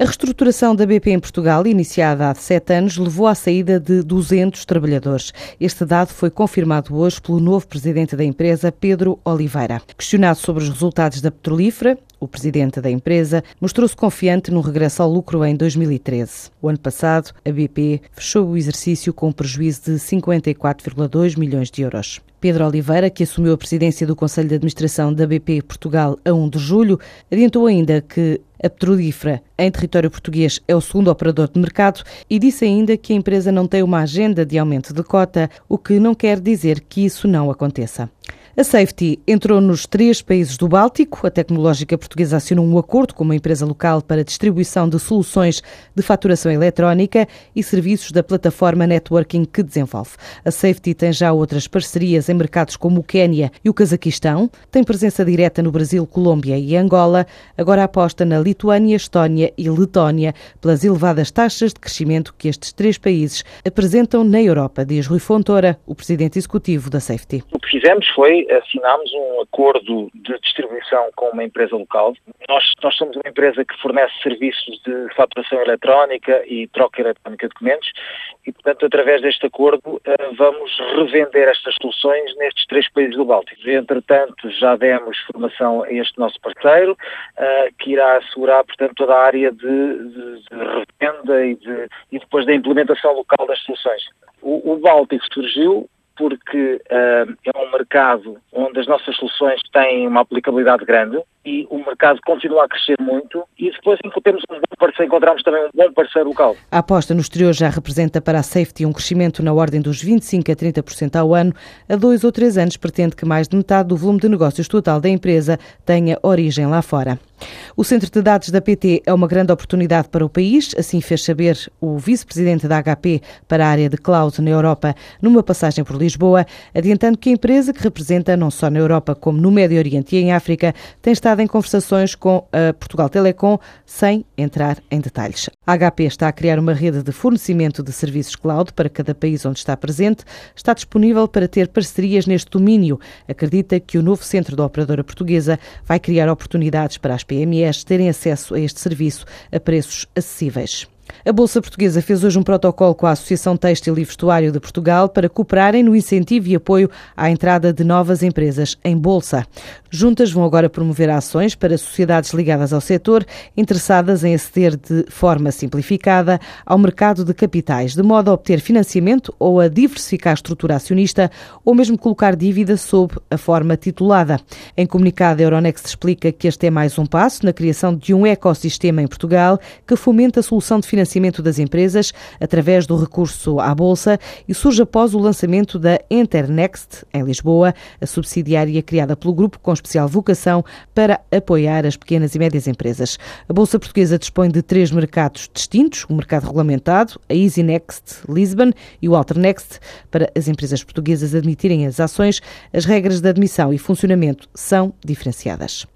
A reestruturação da BP em Portugal, iniciada há sete anos, levou à saída de 200 trabalhadores. Este dado foi confirmado hoje pelo novo presidente da empresa, Pedro Oliveira. Questionado sobre os resultados da petrolífera, o presidente da empresa mostrou-se confiante no regresso ao lucro em 2013. O ano passado, a BP fechou o exercício com um prejuízo de 54,2 milhões de euros. Pedro Oliveira, que assumiu a presidência do Conselho de Administração da BP Portugal a 1 de julho, adiantou ainda que a petrolífera em território português é o segundo operador de mercado e disse ainda que a empresa não tem uma agenda de aumento de cota, o que não quer dizer que isso não aconteça. A Safety entrou nos três países do Báltico. A tecnológica portuguesa assinou um acordo com uma empresa local para distribuição de soluções de faturação eletrónica e serviços da plataforma networking que desenvolve. A Safety tem já outras parcerias em mercados como o Quênia e o Cazaquistão, tem presença direta no Brasil, Colômbia e Angola. Agora aposta na Lituânia, Estónia e Letónia pelas elevadas taxas de crescimento que estes três países apresentam na Europa, diz Rui Fontoura, o presidente executivo da Safety. O que fizemos foi assinámos um acordo de distribuição com uma empresa local. Nós, nós somos uma empresa que fornece serviços de faturação eletrónica e troca eletrónica de documentos e, portanto, através deste acordo, eh, vamos revender estas soluções nestes três países do Báltico. Entretanto, já demos formação a este nosso parceiro, eh, que irá assegurar, portanto, toda a área de, de, de revenda e, de, e depois da implementação local das soluções. O, o Báltico surgiu porque uh, é um mercado onde as nossas soluções têm uma aplicabilidade grande e o mercado continua a crescer muito e depois temos um bom parceiro, encontramos também um bom parceiro local. A aposta no exterior já representa para a Safety um crescimento na ordem dos 25% a 30% ao ano. Há dois ou três anos pretende que mais de metade do volume de negócios total da empresa tenha origem lá fora. O Centro de Dados da PT é uma grande oportunidade para o país, assim fez saber o vice-presidente da HP para a área de cloud na Europa numa passagem por Lisboa, adiantando que a empresa, que representa não só na Europa como no Médio Oriente e em África, tem estado em conversações com a Portugal Telecom sem entrar em detalhes. A HP está a criar uma rede de fornecimento de serviços cloud para cada país onde está presente, está disponível para ter parcerias neste domínio. Acredita que o novo centro da operadora portuguesa vai criar oportunidades para as PMEs terem acesso a este serviço a preços acessíveis. A Bolsa Portuguesa fez hoje um protocolo com a Associação Têxtil e Vestuário de Portugal para cooperarem no incentivo e apoio à entrada de novas empresas em Bolsa. Juntas vão agora promover ações para sociedades ligadas ao setor interessadas em aceder de forma simplificada ao mercado de capitais, de modo a obter financiamento ou a diversificar a estrutura acionista ou mesmo colocar dívida sob a forma titulada. Em comunicado, a Euronext explica que este é mais um passo na criação de um ecossistema em Portugal que fomenta a solução de financiamento financiamento das empresas através do recurso à Bolsa e surge após o lançamento da Internext, em Lisboa, a subsidiária criada pelo grupo com especial vocação para apoiar as pequenas e médias empresas. A Bolsa Portuguesa dispõe de três mercados distintos, o mercado regulamentado, a EasyNext Lisbon e o Alternext. Para as empresas portuguesas admitirem as ações, as regras de admissão e funcionamento são diferenciadas.